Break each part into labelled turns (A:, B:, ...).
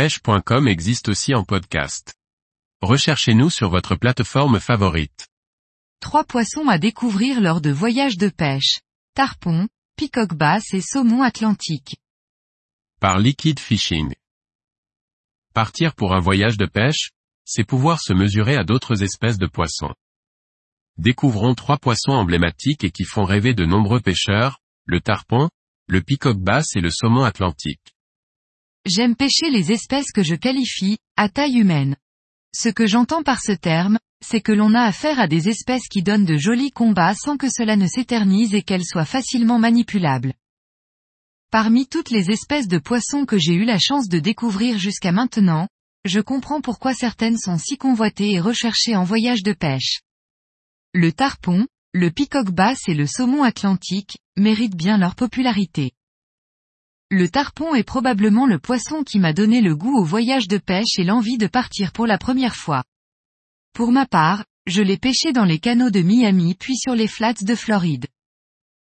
A: pêche.com existe aussi en podcast. Recherchez-nous sur votre plateforme favorite.
B: Trois poissons à découvrir lors de voyages de pêche. Tarpon, peacock basse et saumon atlantique.
A: Par Liquid Fishing. Partir pour un voyage de pêche, c'est pouvoir se mesurer à d'autres espèces de poissons. Découvrons trois poissons emblématiques et qui font rêver de nombreux pêcheurs, le tarpon, le peacock basse et le saumon atlantique.
B: J'aime pêcher les espèces que je qualifie, à taille humaine. Ce que j'entends par ce terme, c'est que l'on a affaire à des espèces qui donnent de jolis combats sans que cela ne s'éternise et qu'elles soient facilement manipulables. Parmi toutes les espèces de poissons que j'ai eu la chance de découvrir jusqu'à maintenant, je comprends pourquoi certaines sont si convoitées et recherchées en voyage de pêche. Le tarpon, le peacock basse et le saumon atlantique, méritent bien leur popularité. Le tarpon est probablement le poisson qui m'a donné le goût au voyage de pêche et l'envie de partir pour la première fois. Pour ma part, je l'ai pêché dans les canaux de Miami puis sur les flats de Floride.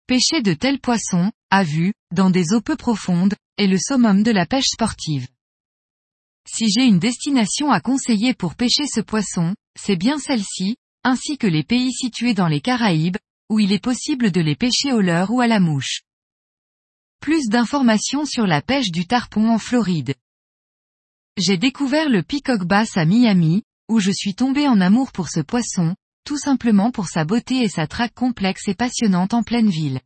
B: Pêcher de tels poissons, à vue, dans des eaux peu profondes, est le summum de la pêche sportive. Si j'ai une destination à conseiller pour pêcher ce poisson, c'est bien celle-ci, ainsi que les pays situés dans les Caraïbes, où il est possible de les pêcher au leurre ou à la mouche. Plus d'informations sur la pêche du tarpon en Floride. J'ai découvert le peacock bass à Miami, où je suis tombé en amour pour ce poisson, tout simplement pour sa beauté et sa traque complexe et passionnante en pleine ville.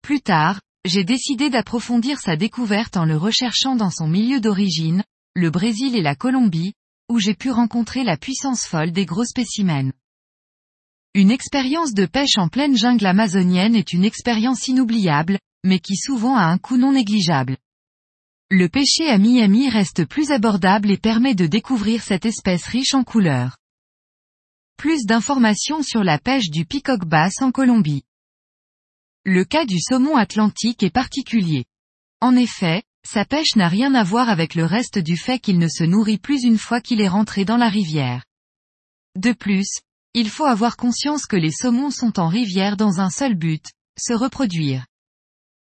B: Plus tard, j'ai décidé d'approfondir sa découverte en le recherchant dans son milieu d'origine, le Brésil et la Colombie, où j'ai pu rencontrer la puissance folle des gros spécimens. Une expérience de pêche en pleine jungle amazonienne est une expérience inoubliable, mais qui souvent a un coût non négligeable. Le pêcher à Miami reste plus abordable et permet de découvrir cette espèce riche en couleurs. Plus d'informations sur la pêche du peacock bass en Colombie. Le cas du saumon atlantique est particulier. En effet, sa pêche n'a rien à voir avec le reste du fait qu'il ne se nourrit plus une fois qu'il est rentré dans la rivière. De plus, il faut avoir conscience que les saumons sont en rivière dans un seul but, se reproduire.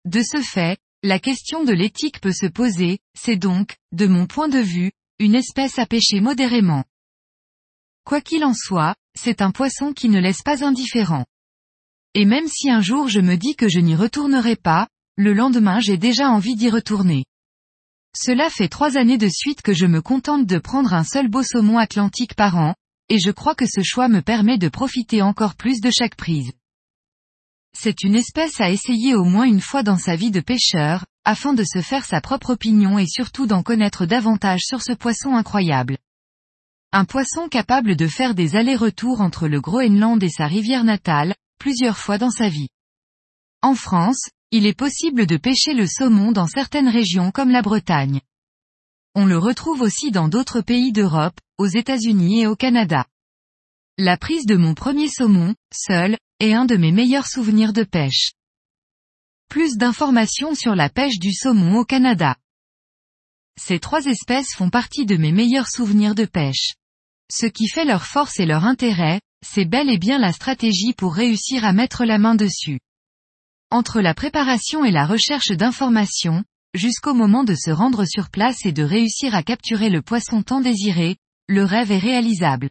B: De ce fait, la question de l'éthique peut se poser, c'est donc, de mon point de vue, une espèce à pêcher modérément. Quoi qu'il en soit, c'est un poisson qui ne laisse pas indifférent. Et même si un jour je me dis que je n'y retournerai pas, le lendemain j'ai déjà envie d'y retourner. Cela fait trois années de suite que je me contente de prendre un seul beau saumon atlantique par an, et je crois que ce choix me permet de profiter encore plus de chaque prise. C'est une espèce à essayer au moins une fois dans sa vie de pêcheur, afin de se faire sa propre opinion et surtout d'en connaître davantage sur ce poisson incroyable. Un poisson capable de faire des allers-retours entre le Groenland et sa rivière natale, plusieurs fois dans sa vie. En France, il est possible de pêcher le saumon dans certaines régions comme la Bretagne. On le retrouve aussi dans d'autres pays d'Europe, aux États-Unis et au Canada. La prise de mon premier saumon, seul, est un de mes meilleurs souvenirs de pêche. Plus d'informations sur la pêche du saumon au Canada. Ces trois espèces font partie de mes meilleurs souvenirs de pêche. Ce qui fait leur force et leur intérêt, c'est bel et bien la stratégie pour réussir à mettre la main dessus. Entre la préparation et la recherche d'informations, jusqu'au moment de se rendre sur place et de réussir à capturer le poisson tant désiré, le rêve est réalisable.